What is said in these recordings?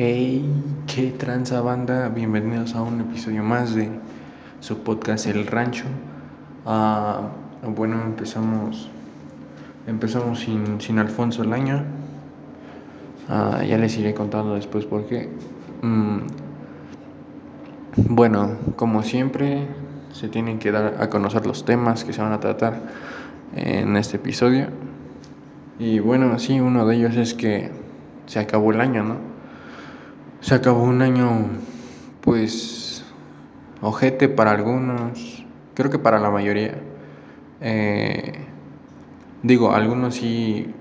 Hey, qué tranza banda, bienvenidos a un episodio más de su podcast El Rancho. Ah, bueno, empezamos empezamos sin, sin Alfonso el año. Ah, ya les iré contando después por qué. Mm, bueno, como siempre, se tienen que dar a conocer los temas que se van a tratar en este episodio. Y bueno, sí, uno de ellos es que se acabó el año, ¿no? Se acabó un año, pues, ojete para algunos, creo que para la mayoría. Eh, digo, algunos sí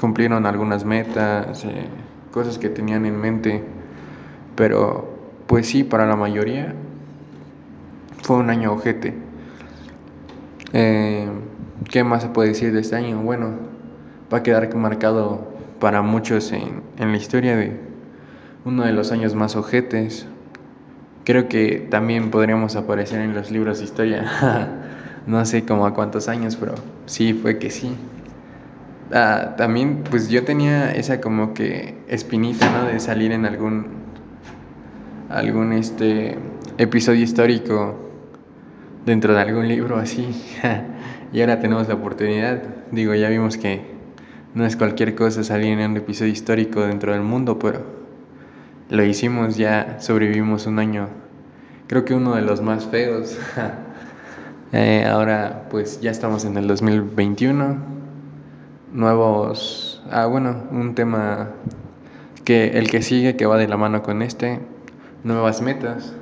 cumplieron algunas metas, eh, cosas que tenían en mente, pero pues sí, para la mayoría fue un año ojete. Eh, ¿Qué más se puede decir de este año? Bueno, va a quedar marcado para muchos en, en la historia de uno de los años más ojetes. Creo que también podríamos aparecer en los libros de historia. no sé como a cuántos años, pero sí, fue que sí. Ah, también, pues yo tenía esa como que espinita, ¿no? De salir en algún, algún este episodio histórico dentro de algún libro así. y ahora tenemos la oportunidad. Digo, ya vimos que no es cualquier cosa salir en un episodio histórico dentro del mundo, pero lo hicimos, ya sobrevivimos un año, creo que uno de los más feos. eh, ahora pues ya estamos en el 2021, nuevos, ah bueno, un tema que el que sigue, que va de la mano con este, nuevas metas.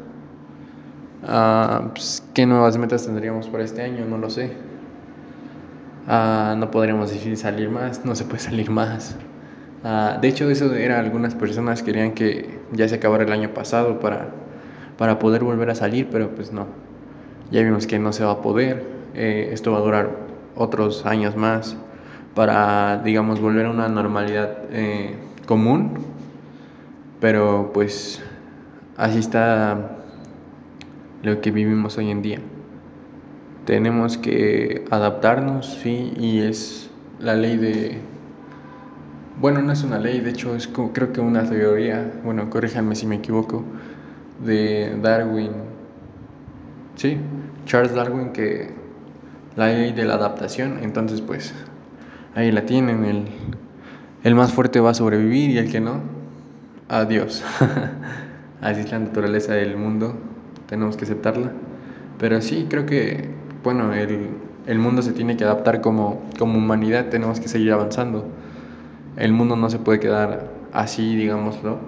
Pues, ¿Qué nuevas metas tendríamos para este año? No lo sé. Ah, no podríamos decir salir más, no se puede salir más. Ah, de hecho, eso era algunas personas querían que ya se acabara el año pasado para, para poder volver a salir, pero pues no. Ya vimos que no se va a poder. Eh, esto va a durar otros años más para, digamos, volver a una normalidad eh, común. Pero pues así está lo que vivimos hoy en día. Tenemos que adaptarnos, sí, y es la ley de bueno, no es una ley, de hecho es creo que una teoría, bueno, corríjanme si me equivoco, de Darwin. Sí, Charles Darwin que la ley de la adaptación, entonces pues ahí la tienen, el, el más fuerte va a sobrevivir y el que no, adiós. Así es la naturaleza del mundo, tenemos que aceptarla. Pero sí, creo que, bueno, el, el mundo se tiene que adaptar como, como humanidad, tenemos que seguir avanzando el mundo no se puede quedar así, digámoslo,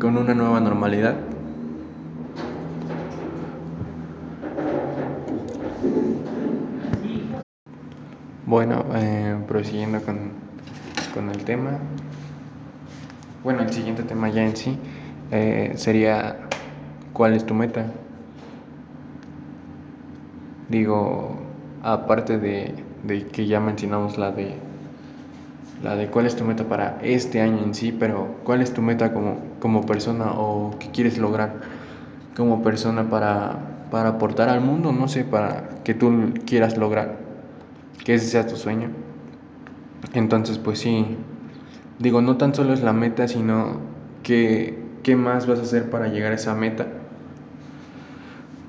con una nueva normalidad. Bueno, eh, prosiguiendo con, con, el tema. Bueno, el siguiente tema ya en sí eh, sería ¿cuál es tu meta? Digo, aparte de, de que ya mencionamos la de la de cuál es tu meta para este año en sí, pero cuál es tu meta como, como persona o qué quieres lograr como persona para, para aportar al mundo, no sé, para que tú quieras lograr, que ese sea tu sueño. Entonces, pues sí, digo, no tan solo es la meta, sino que, qué más vas a hacer para llegar a esa meta.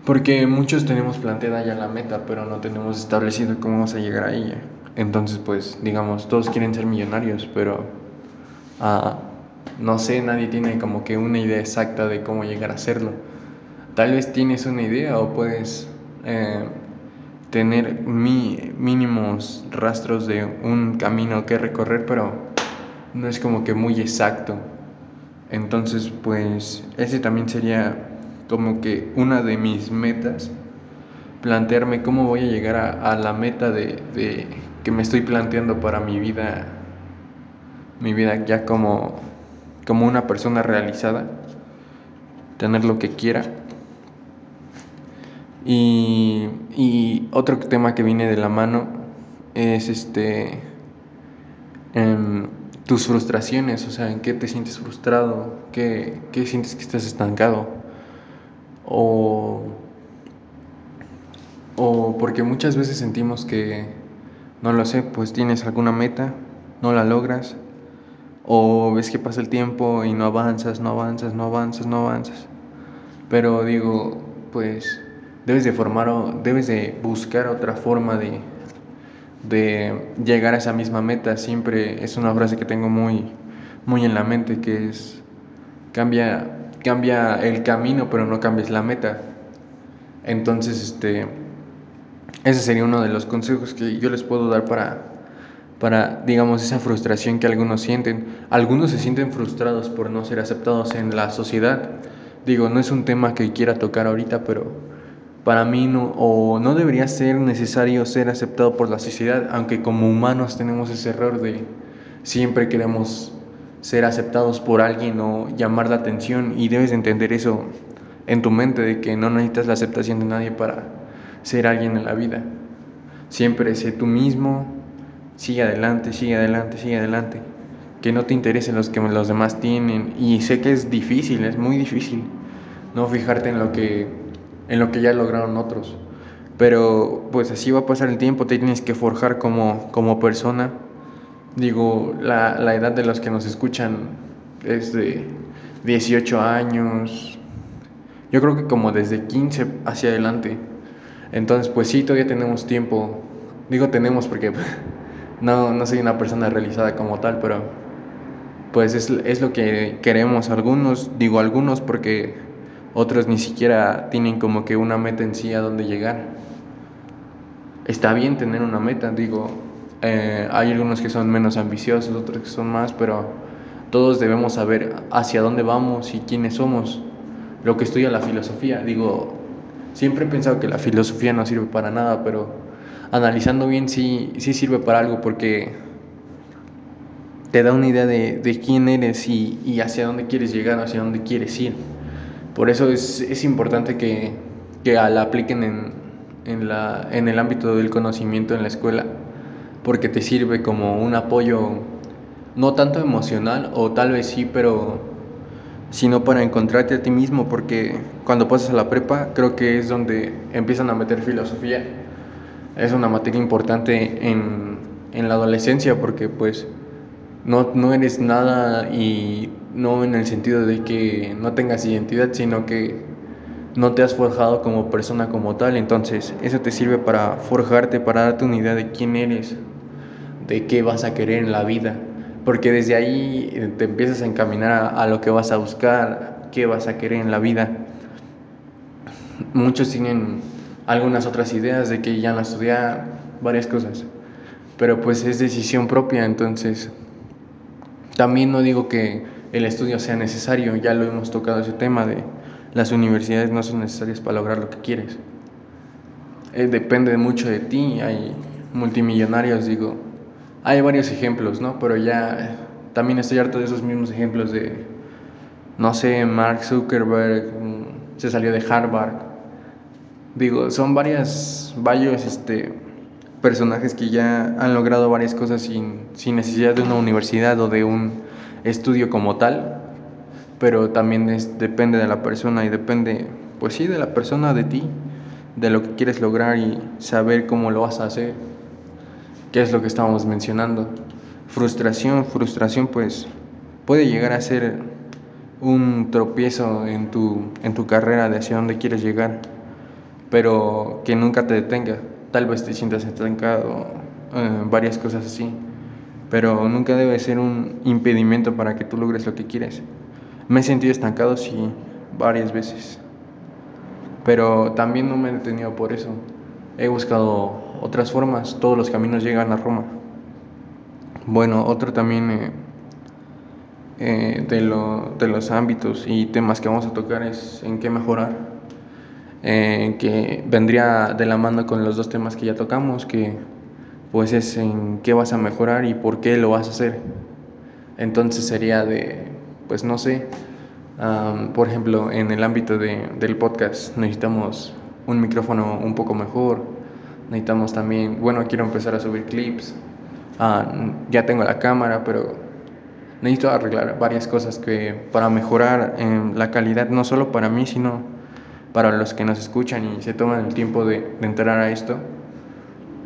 Porque muchos tenemos planteada ya la meta, pero no tenemos establecido cómo vamos a llegar a ella. Entonces, pues, digamos, todos quieren ser millonarios, pero uh, no sé, nadie tiene como que una idea exacta de cómo llegar a hacerlo. Tal vez tienes una idea o puedes eh, tener mi, mínimos rastros de un camino que recorrer, pero no es como que muy exacto. Entonces, pues, ese también sería como que una de mis metas plantearme cómo voy a llegar a, la meta de, que me estoy planteando para mi vida, mi vida ya como, como una persona realizada, tener lo que quiera. Y, y otro tema que viene de la mano es este em, tus frustraciones, o sea, en qué te sientes frustrado, qué, qué sientes que estás estancado. O, o porque muchas veces sentimos que no lo sé, pues tienes alguna meta, no la logras o ves que pasa el tiempo y no avanzas, no avanzas, no avanzas, no avanzas. Pero digo, pues debes de formar debes de buscar otra forma de, de llegar a esa misma meta. Siempre es una frase que tengo muy, muy en la mente que es cambia, cambia el camino pero no cambies la meta. Entonces, este, ese sería uno de los consejos que yo les puedo dar para, para, digamos, esa frustración que algunos sienten. Algunos se sienten frustrados por no ser aceptados en la sociedad. Digo, no es un tema que quiera tocar ahorita, pero para mí no, o no debería ser necesario ser aceptado por la sociedad, aunque como humanos tenemos ese error de siempre queremos ser aceptados por alguien o llamar la atención y debes entender eso en tu mente de que no necesitas la aceptación de nadie para ser alguien en la vida. Siempre sé tú mismo, sigue adelante, sigue adelante, sigue adelante. Que no te interesen los que los demás tienen. Y sé que es difícil, es muy difícil no fijarte en lo que, en lo que ya lograron otros. Pero pues así va a pasar el tiempo, te tienes que forjar como, como persona. Digo, la, la edad de los que nos escuchan es de 18 años, yo creo que como desde 15 hacia adelante. Entonces, pues sí, todavía tenemos tiempo. Digo tenemos porque no, no soy una persona realizada como tal, pero pues es, es lo que queremos algunos. Digo algunos porque otros ni siquiera tienen como que una meta en sí a dónde llegar. Está bien tener una meta, digo, eh, hay algunos que son menos ambiciosos, otros que son más, pero todos debemos saber hacia dónde vamos y quiénes somos lo que estudia la filosofía. Digo, siempre he pensado que la filosofía no sirve para nada, pero analizando bien sí, sí sirve para algo porque te da una idea de, de quién eres y, y, hacia dónde quieres llegar, hacia dónde quieres ir. Por eso es, es importante que, que, la apliquen en, en, la, en el ámbito del conocimiento en la escuela, porque te sirve como un apoyo, no tanto emocional, o tal vez sí, pero sino para encontrarte a ti mismo, porque cuando pasas a la prepa creo que es donde empiezan a meter filosofía. Es una materia importante en, en la adolescencia porque pues no, no eres nada y no en el sentido de que no tengas identidad, sino que no te has forjado como persona como tal. Entonces eso te sirve para forjarte, para darte una idea de quién eres, de qué vas a querer en la vida porque desde ahí eh, te empiezas a encaminar a, lo que vas a buscar, qué vas a querer en la vida. Muchos tienen algunas otras ideas de que ya no estudiar, varias cosas, pero pues es decisión propia, entonces también no digo que el estudio sea necesario, ya lo hemos tocado ese tema de las universidades no son necesarias para lograr lo que quieres. Eh, depende mucho de ti, hay multimillonarios, digo, hay varios ejemplos, ¿no? Pero ya también estoy harto de esos mismos ejemplos de, no sé, Mark Zuckerberg mm, se salió de Harvard. Digo, son varias, varios este, personajes que ya han logrado varias cosas sin, sin necesidad de una universidad o de un estudio como tal, pero también es, depende de la persona y depende, pues sí, de la persona, de ti, de lo que quieres lograr y saber cómo lo vas a hacer qué es lo que estábamos mencionando. Frustración, frustración pues puede llegar a ser un tropiezo en tu, en tu carrera de hacia dónde quieres llegar, pero que nunca te detenga. Tal vez te sientas estancado, eh, varias cosas así, pero nunca debe ser un impedimento para que tú logres lo que quieres. Me he sentido estancado, sí, varias veces, pero también no me he detenido por eso. He buscado otras formas, todos los caminos llegan a Roma. Bueno, otro también eh, eh, de, lo, de, los ámbitos y temas que vamos a tocar es en qué mejorar, eh, que vendría de la mano con los dos temas que ya tocamos, que pues es en qué vas a mejorar y por qué lo vas a hacer. Entonces sería de, pues no sé, um, por ejemplo, en el ámbito de, del podcast necesitamos un micrófono un poco mejor, necesitamos también, bueno, quiero empezar a subir clips, ah, ya tengo la cámara, pero necesito arreglar varias cosas que para mejorar la calidad, no solo para mí, sino para los que nos escuchan y se toman el tiempo de, de entrar a esto.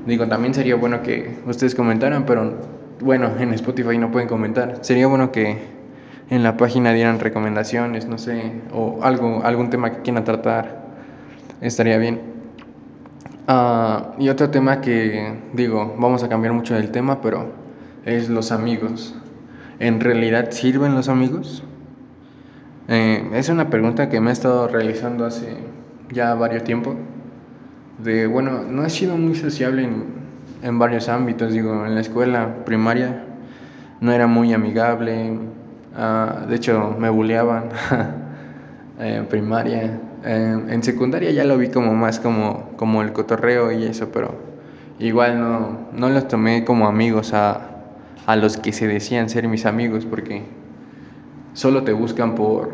Digo, también sería bueno que ustedes comentaran, pero bueno, en Spotify no pueden comentar. Sería bueno que en la página dieran recomendaciones, no sé, o algo, algún tema que quieran tratar. Estaría bien. Ah, y otro tema que digo, vamos a cambiar mucho del tema, pero es los amigos. ¿En realidad sirven los amigos? Eh, es una pregunta que me he estado realizando hace ya varios tiempo. De, bueno, no he sido muy sociable en, en varios ámbitos, digo, en la escuela primaria no era muy amigable, uh, de hecho me bulleaban en primaria, en secundaria ya lo vi como más como, como el cotorreo y eso, pero igual no, no los tomé como amigos a, a los que se decían ser mis amigos, porque solo te buscan por,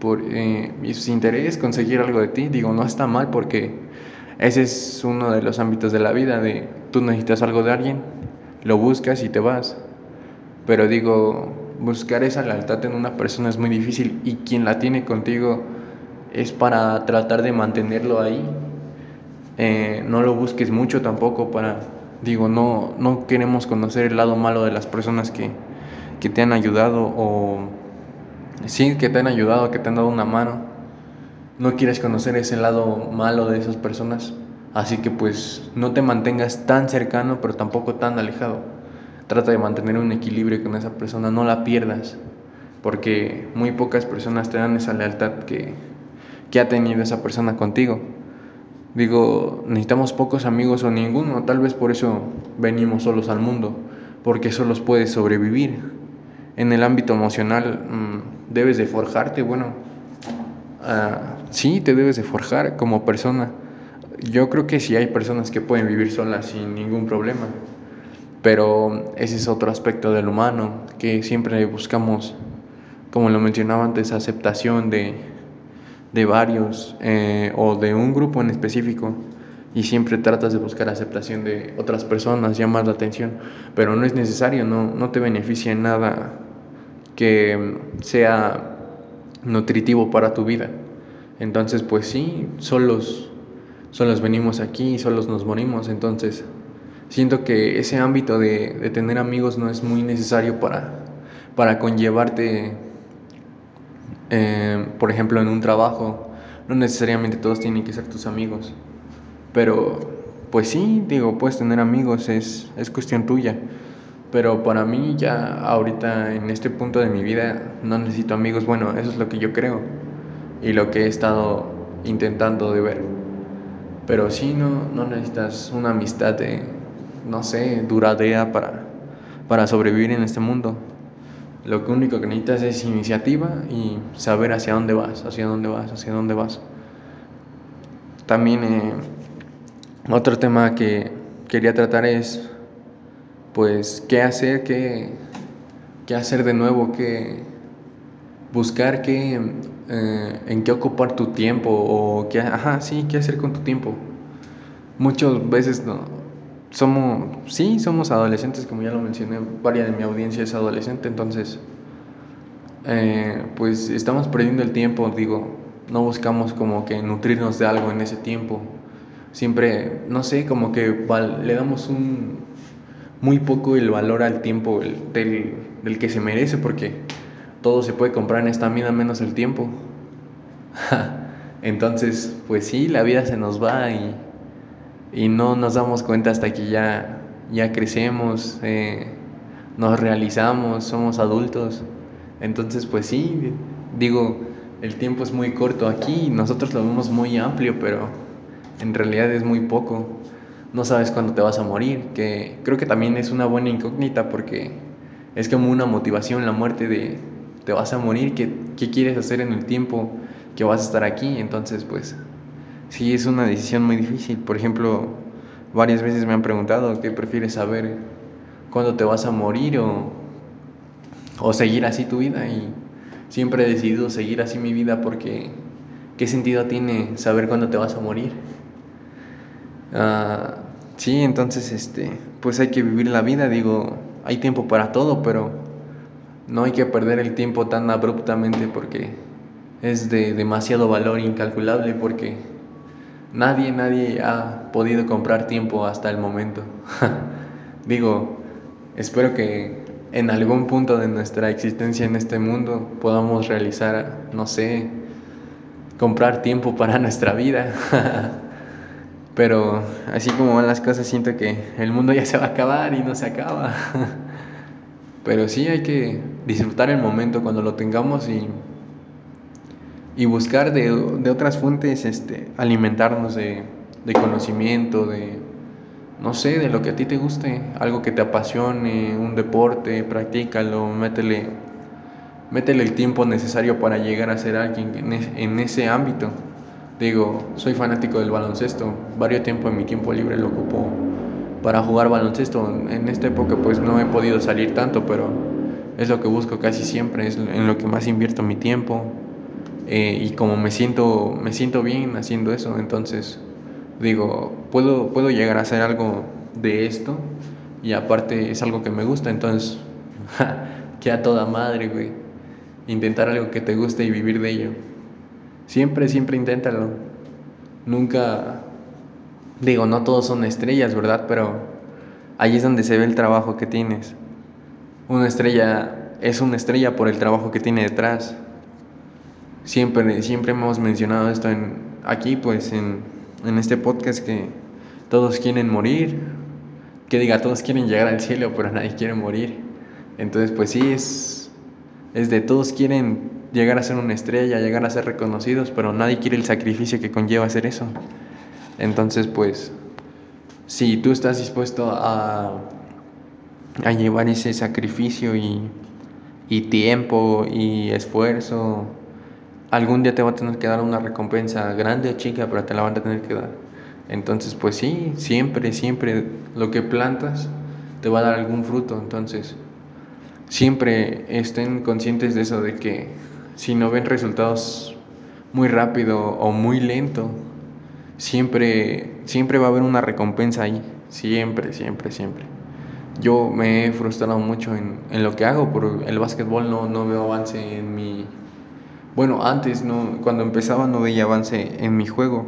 por eh, su interés, conseguir algo de ti. Digo, no está mal porque ese es uno de los ámbitos de la vida, de tú necesitas algo de alguien, lo buscas y te vas. Pero digo, buscar esa lealtad en una persona es muy difícil y quien la tiene contigo es para tratar de mantenerlo ahí. Eh, no lo busques mucho tampoco para, digo, no, no queremos conocer el lado malo de las personas que, que te han ayudado o sí, que te han ayudado, que te han dado una mano. No quieres conocer ese lado malo de esas personas. Así que pues no te mantengas tan cercano, pero tampoco tan alejado. Trata de mantener un equilibrio con esa persona, no la pierdas. Porque muy pocas personas te dan esa lealtad que, que ha tenido esa persona contigo. Digo, necesitamos pocos amigos o ninguno, tal vez por eso venimos solos al mundo, porque solos puedes sobrevivir. En el ámbito emocional mmm, debes de forjarte, bueno, uh, sí, te debes de forjar como persona. Yo creo que sí hay personas que pueden vivir solas sin ningún problema, pero ese es otro aspecto del humano, que siempre buscamos, como lo mencionaba antes, aceptación de, de varios eh, o de un grupo en específico y siempre tratas de buscar aceptación de otras personas, llamas la atención, pero no es necesario, no, no te beneficia en nada que sea nutritivo para tu vida. Entonces, pues sí, solos, solos venimos aquí solos nos morimos. Entonces, siento que ese ámbito de, de tener amigos no es muy necesario para, para conllevarte eh, por ejemplo, en un trabajo, no necesariamente todos tienen que ser tus amigos, pero pues sí, digo, puedes tener amigos, es, es cuestión tuya. Pero para mí ya ahorita en este punto de mi vida no necesito amigos, bueno, eso es lo que yo creo y lo que he estado intentando de ver. Pero sí, no, no necesitas una amistad de, no sé, duradera para, para sobrevivir en este mundo. Lo único que necesitas es iniciativa y saber hacia dónde vas, hacia dónde vas, hacia dónde vas. También eh, otro tema que quería tratar es, pues, qué hacer, qué, qué hacer de nuevo, qué buscar, qué, eh, en qué ocupar tu tiempo o qué, ajá, sí, qué hacer con tu tiempo. Muchas veces no, somos, sí, somos adolescentes, como ya lo mencioné, varias de mi audiencia es adolescente, entonces, eh, pues estamos perdiendo el tiempo, digo, no buscamos como que nutrirnos de algo en ese tiempo. Siempre, no sé, como que le damos un muy poco el valor al tiempo del, del que se merece, porque todo se puede comprar en esta vida menos el tiempo. Entonces, pues sí, la vida se nos va y y no nos damos cuenta hasta que ya, ya crecemos, eh, nos realizamos, somos adultos. Entonces, pues sí, digo, el tiempo es muy corto aquí, nosotros lo vemos muy amplio, pero en realidad es muy poco. No sabes cuándo te vas a morir, que creo que también es una buena incógnita porque es como una motivación la muerte de te vas a morir, ¿qué, qué quieres hacer en el tiempo que vas a estar aquí? Entonces, pues sí es una decisión muy difícil. Por ejemplo, varias veces me han preguntado qué prefieres saber, cuándo te vas a morir o, o seguir así tu vida. Y siempre he decidido seguir así mi vida porque ¿qué sentido tiene saber cuándo te vas a morir? Uh, sí, entonces, este, pues hay que vivir la vida. Digo, hay tiempo para todo, pero no hay que perder el tiempo tan abruptamente porque es de demasiado valor incalculable porque Nadie, nadie ha podido comprar tiempo hasta el momento. Digo, espero que en algún punto de nuestra existencia en este mundo podamos realizar, no sé, comprar tiempo para nuestra vida. Pero así como van las cosas, siento que el mundo ya se va a acabar y no se acaba. Pero sí hay que disfrutar el momento cuando lo tengamos y, y buscar de, de otras fuentes este, alimentarnos de, de conocimiento, de, no sé, de lo que a ti te guste, algo que te apasione, un deporte, practícalo, métele, métele el tiempo necesario para llegar a ser alguien en, ese ámbito. Digo, soy fanático del baloncesto, varios tiempo en mi tiempo libre lo ocupo para jugar baloncesto. En esta época pues no he podido salir tanto, pero es lo que busco casi siempre, es en lo que más invierto mi tiempo. Eh, y como me siento, me siento bien haciendo eso, entonces digo, puedo, puedo llegar a hacer algo de esto y aparte es algo que me gusta, entonces, que a toda madre, güey, intentar algo que te guste y vivir de ello. Siempre, siempre inténtalo. Nunca, digo, no todos son estrellas, ¿verdad? Pero ahí es donde se ve el trabajo que tienes. Una estrella es una estrella por el trabajo que tiene detrás. Siempre, siempre hemos mencionado esto en, aquí, pues en, en este podcast que todos quieren morir, que diga, todos quieren llegar al cielo, pero nadie quiere morir. Entonces, pues sí, es, es de todos quieren llegar a ser una estrella, llegar a ser reconocidos, pero nadie quiere el sacrificio que conlleva hacer eso. Entonces, pues, si tú estás dispuesto a, a llevar ese sacrificio y, y tiempo y esfuerzo, algún día te va a tener que dar una recompensa grande o chica, pero te la van a tener que dar. Entonces, pues sí, siempre, siempre lo que plantas te va a dar algún fruto. Entonces, siempre estén conscientes de eso, de que si no ven resultados muy rápido o muy lento, siempre, siempre va a haber una recompensa ahí. Siempre, siempre, siempre. Yo me he frustrado mucho en, en lo que hago, por el básquetbol no, no veo avance en mi bueno, antes, no, cuando empezaba no veía avance en mi juego,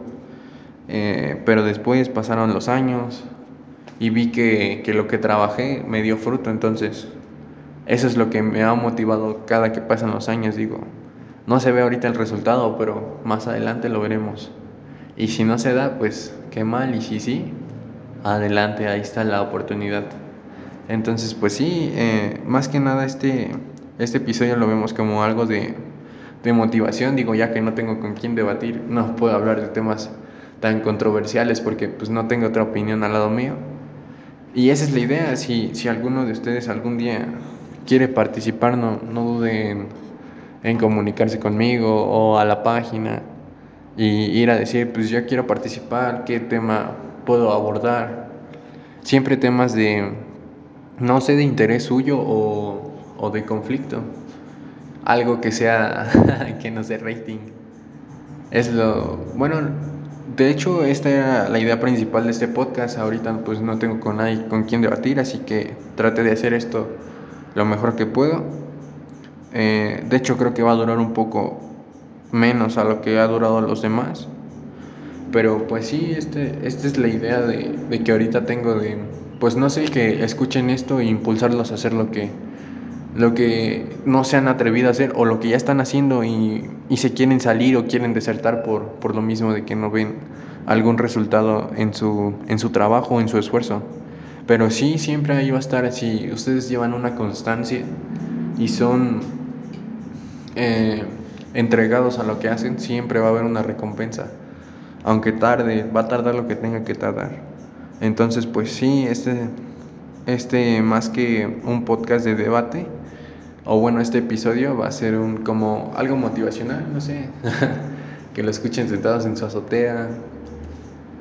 eh, pero después pasaron los años y vi que, que, lo que trabajé me dio fruto, entonces eso es lo que me ha motivado cada que pasan los años, digo, no se ve ahorita el resultado, pero más adelante lo veremos. Y si no se da, pues qué mal, y si sí, adelante, ahí está la oportunidad. Entonces, pues sí, eh, más que nada este, este episodio lo vemos como algo de de motivación, digo, ya que no tengo con quién debatir, no puedo hablar de temas tan controversiales porque pues no tengo otra opinión al lado mío. Y esa es la idea, si, si alguno de ustedes algún día quiere participar, no, no dude en, en comunicarse conmigo o a la página y ir a decir, pues yo quiero participar, qué tema puedo abordar. Siempre temas de, no sé, de interés suyo o, o de conflicto algo que sea, que no sea rating. Es lo, bueno, de hecho esta era la idea principal de este podcast. Ahorita pues no tengo con nadie con quien debatir, así que trate de hacer esto lo mejor que puedo. Eh, de hecho creo que va a durar un poco menos a lo que ha durado los demás. Pero pues sí, este, esta es la idea de, de que ahorita tengo de, pues no sé, que escuchen esto e impulsarlos a hacer lo que, lo que no se han atrevido a hacer o lo que ya están haciendo y, y se quieren salir o quieren desertar por, por, lo mismo de que no ven algún resultado en su, en su trabajo en su esfuerzo. Pero sí, siempre ahí va a estar, si ustedes llevan una constancia y son eh, entregados a lo que hacen, siempre va a haber una recompensa. Aunque tarde, va a tardar lo que tenga que tardar. Entonces, pues sí, este, este más que un podcast de debate, o bueno, este episodio va a ser un como algo motivacional, no sé, que lo escuchen sentados en su azotea,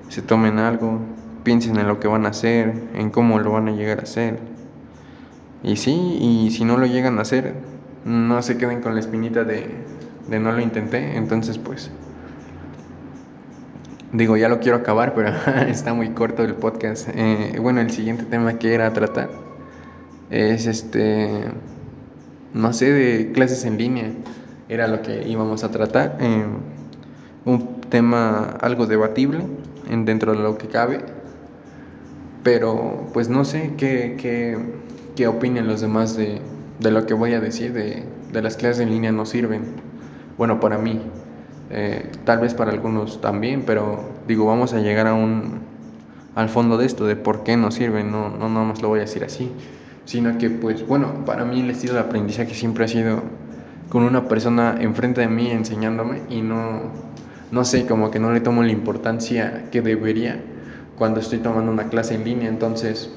se tomen algo, piensen en lo que van a hacer, en cómo lo van a llegar a hacer. Y sí, y si no lo llegan a hacer, no se queden con la espinita de, de no lo intenté, entonces pues digo, ya lo quiero acabar, pero está muy corto el podcast. Eh, bueno, el siguiente tema que era tratar es este no sé, de clases en línea, era lo que íbamos a tratar. Eh, un tema algo debatible en, dentro de lo que cabe, pero pues no sé qué, qué, qué opinen los demás de, de lo que voy a decir, de, de, las clases en línea no sirven. Bueno, para mí, eh, tal vez para algunos también, pero digo, vamos a llegar a un, al fondo de esto, de por qué no sirven, no, no nada más lo voy a decir así, sino que pues bueno, para mí el estilo de aprendizaje siempre ha sido con una persona enfrente de mí enseñándome y no, no sé, como que no le tomo la importancia que debería cuando estoy tomando una clase en línea, entonces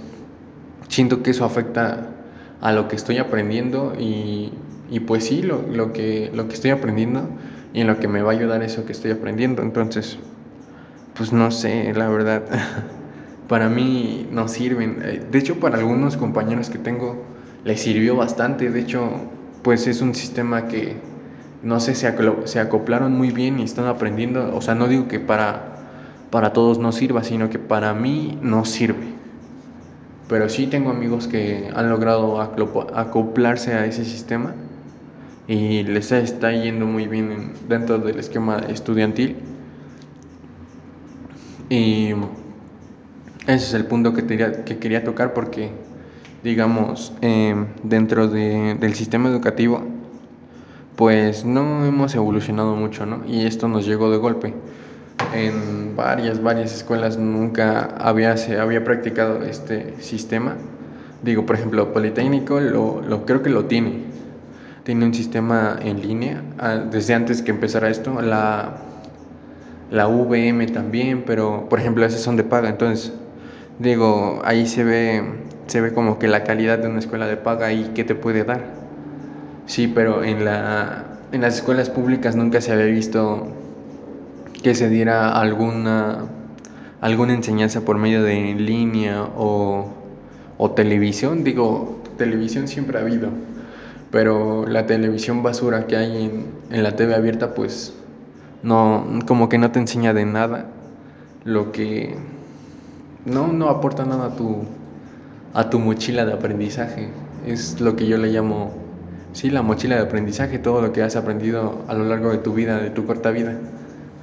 siento que eso afecta a lo que estoy aprendiendo y, y pues sí, lo, lo, que, lo que estoy aprendiendo y en lo que me va a ayudar eso que estoy aprendiendo, entonces pues no sé, la verdad, para mí no sirven, eh, de hecho para algunos compañeros que tengo les sirvió bastante, de hecho pues es un sistema que no sé, se, acoplaron muy bien y están aprendiendo. O sea, no digo que para, para todos no sirva, sino que para mí no sirve. Pero sí tengo amigos que han logrado acoplarse a ese sistema y les está yendo muy bien dentro del esquema estudiantil. Ese es el punto que, que quería tocar porque, digamos, eh, dentro de, del sistema educativo, pues no hemos evolucionado mucho, ¿no? Y esto nos llegó de golpe. En varias, varias escuelas nunca había, se había practicado este sistema. Digo, por ejemplo, Politécnico lo, lo creo que lo tiene. Tiene un sistema en línea ah, desde antes que empezara esto. La, la VM también, pero por ejemplo, esas son de paga. Entonces, digo, ahí se ve, se ve como que la calidad de una escuela de paga y qué te puede dar. Sí, pero en, la, en las escuelas públicas nunca se había visto que se diera alguna, alguna enseñanza por medio de línea o, o televisión. Digo, televisión siempre ha habido, pero la televisión basura que hay en, en la TV abierta, pues no, como que no te enseña de nada, lo que no, no aporta nada a tu, a tu mochila de aprendizaje. Es lo que yo le llamo Sí, la mochila de aprendizaje, todo lo que has aprendido a lo largo de tu vida, de tu corta vida.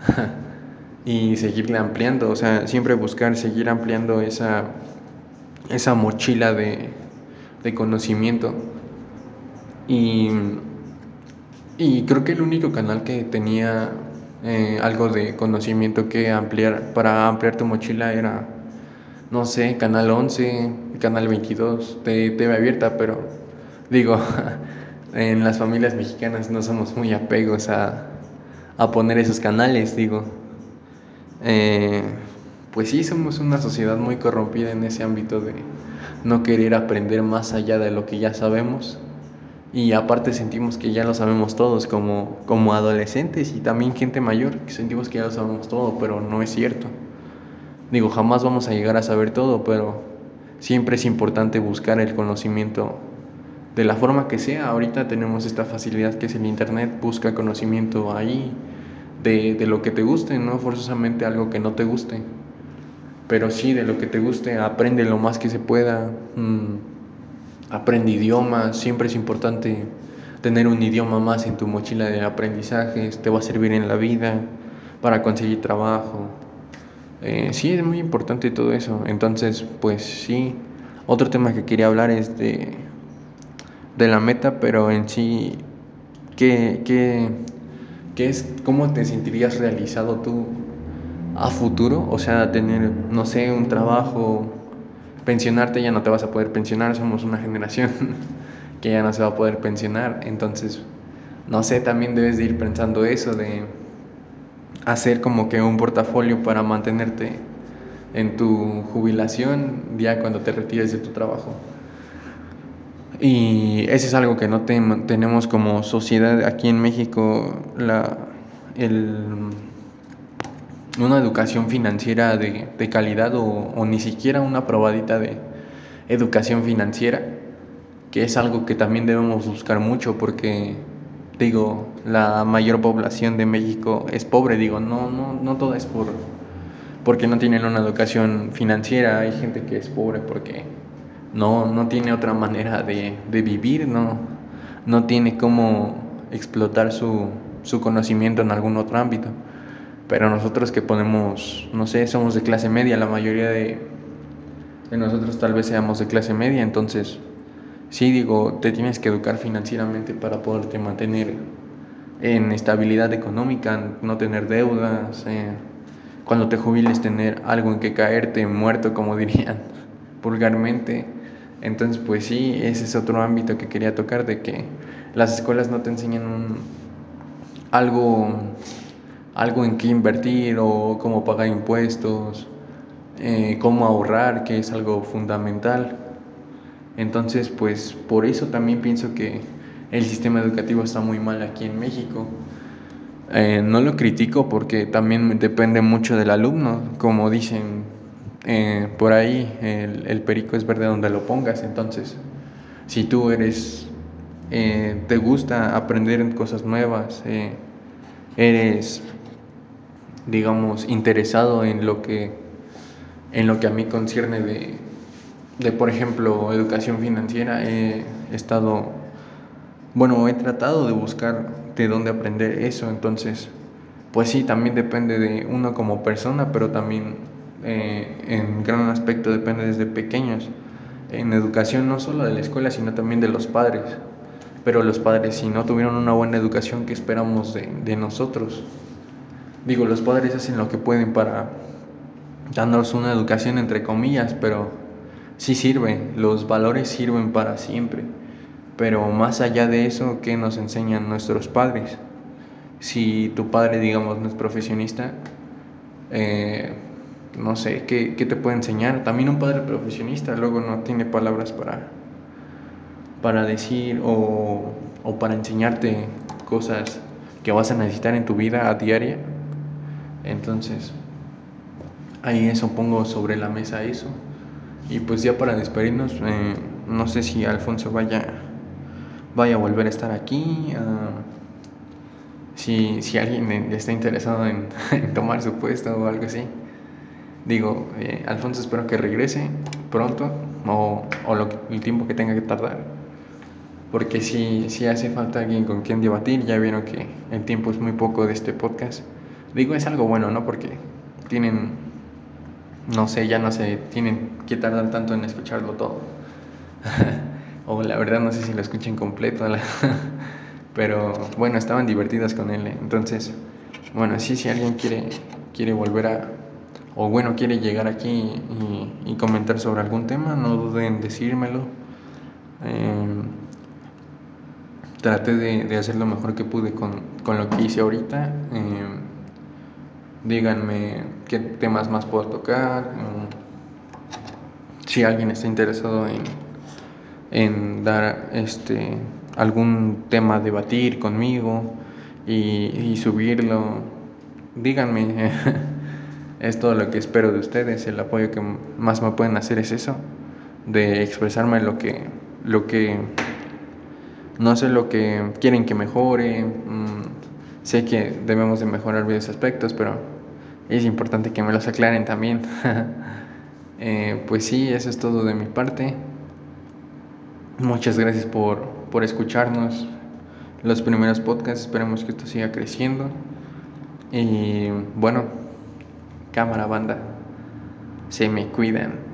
y seguirle ampliando, o sea, siempre buscar seguir ampliando esa, esa mochila de, de conocimiento. Y, y, creo que el único canal que tenía eh, algo de conocimiento que ampliar para ampliar tu mochila era, no sé, Canal 11, Canal 22 de TV abierta, pero digo, en las familias mexicanas no somos muy apegos a, a poner esos canales, digo. Eh, pues sí, somos una sociedad muy corrompida en ese ámbito de no querer aprender más allá de lo que ya sabemos. Y aparte sentimos que ya lo sabemos todos como, como adolescentes y también gente mayor, que sentimos que ya lo sabemos todo, pero no es cierto. Digo, jamás vamos a llegar a saber todo, pero siempre es importante buscar el conocimiento de la forma que sea. Ahorita tenemos esta facilidad que es el Internet, busca conocimiento ahí de, de, lo que te guste, no forzosamente algo que no te guste, pero sí de lo que te guste, aprende lo más que se pueda, mmm, aprende idiomas, siempre es importante tener un idioma más en tu mochila de aprendizajes, te va a servir en la vida, para conseguir trabajo. Eh, sí, es muy importante todo eso. Entonces, pues sí, otro tema que quería hablar es de de la meta, pero en sí, ¿qué, qué, qué es, ¿cómo te sentirías realizado tú a futuro? O sea, tener, no sé, un trabajo, pensionarte, ya no te vas a poder pensionar, somos una generación que ya no se va a poder pensionar, entonces, no sé, también debes de ir pensando eso, de hacer como que un portafolio para mantenerte en tu jubilación ya cuando te retires de tu trabajo. Y eso es algo que no tenemos como sociedad aquí en México, la, el, una educación financiera de, de calidad o, o, ni siquiera una probadita de educación financiera, que es algo que también debemos buscar mucho porque, digo, la mayor población de México es pobre, digo, no, no, no toda es por, porque no tienen una educación financiera, hay gente que es pobre porque no, no tiene otra manera de, de vivir, no, no tiene cómo explotar su, su conocimiento en algún otro ámbito. Pero nosotros que ponemos, no sé, somos de clase media, la mayoría de, de nosotros tal vez seamos de clase media, entonces sí digo, te tienes que educar financieramente para poderte mantener en estabilidad económica, no tener deudas, eh, cuando te jubiles tener algo en que caerte muerto, como dirían vulgarmente. Entonces, pues sí, ese es otro ámbito que quería tocar, de que las escuelas no te enseñan algo, algo en qué invertir o cómo pagar impuestos, eh, cómo ahorrar, que es algo fundamental. Entonces, pues por eso también pienso que el sistema educativo está muy mal aquí en México. Eh, no lo critico porque también depende mucho del alumno, como dicen eh, por ahí, el, perico es verde donde lo pongas, entonces si tú eres, eh, te gusta aprender cosas nuevas, eres, digamos, interesado en lo que, en lo que a mí concierne de, de por ejemplo, educación financiera, he estado, bueno, he tratado de buscar de dónde aprender eso. Entonces, pues sí, también depende de uno como persona, pero también eh, en gran aspecto depende desde pequeños. En educación no solo de la escuela, sino también de los padres. Pero los padres, si no tuvieron una buena educación, ¿qué esperamos de, de nosotros? Digo, los padres hacen lo que pueden para darnos una educación entre comillas, pero sí sirve, los valores sirven para siempre. Pero más allá de eso, ¿qué nos enseñan nuestros padres? Si tu padre, digamos, no es profesionista, eh, no sé, ¿qué, ¿qué, te puede enseñar? También un padre profesionista luego no tiene palabras para, para decir o, o para enseñarte cosas que vas a necesitar en tu vida a diaria. Entonces, ahí eso pongo sobre la mesa eso. Y pues ya para despedirnos, eh, no sé si Alfonso vaya vaya a volver a estar aquí. Ah, si, si, alguien está interesado en, tomar su puesto o algo así. Digo, eh, Alfonso espero que regrese pronto o, o lo, el tiempo que tenga que tardar. Porque si, si hace falta alguien con quien debatir, ya vieron que el tiempo es muy poco de este podcast. Digo, es algo bueno, ¿no? Porque tienen, no sé, ya no sé, tienen que tardar tanto en escucharlo todo. o la verdad no sé si lo escuchen completo, pero bueno, estaban divertidas con él. ¿eh? Entonces, bueno, sí, si alguien quiere, quiere volver a, o bueno, quiere llegar aquí y, comentar sobre algún tema, no duden en decírmelo. Em, traté de, hacer lo mejor que pude con, con lo que hice ahorita. Em, díganme qué temas más puedo tocar. Em, si alguien está interesado en en dar este algún tema a debatir conmigo y, subirlo. Díganme, es todo lo que espero de ustedes, el apoyo que más me pueden hacer es eso, de expresarme lo que, lo que, no sé lo que quieren que mejore, mm, sé que debemos de mejorar varios aspectos, pero es importante que me los aclaren también. Eh, pues sí, eso es todo de mi parte. Muchas gracias por, por escucharnos los primeros podcasts. Esperemos que esto siga creciendo. Y bueno, cámara banda, se me cuidan.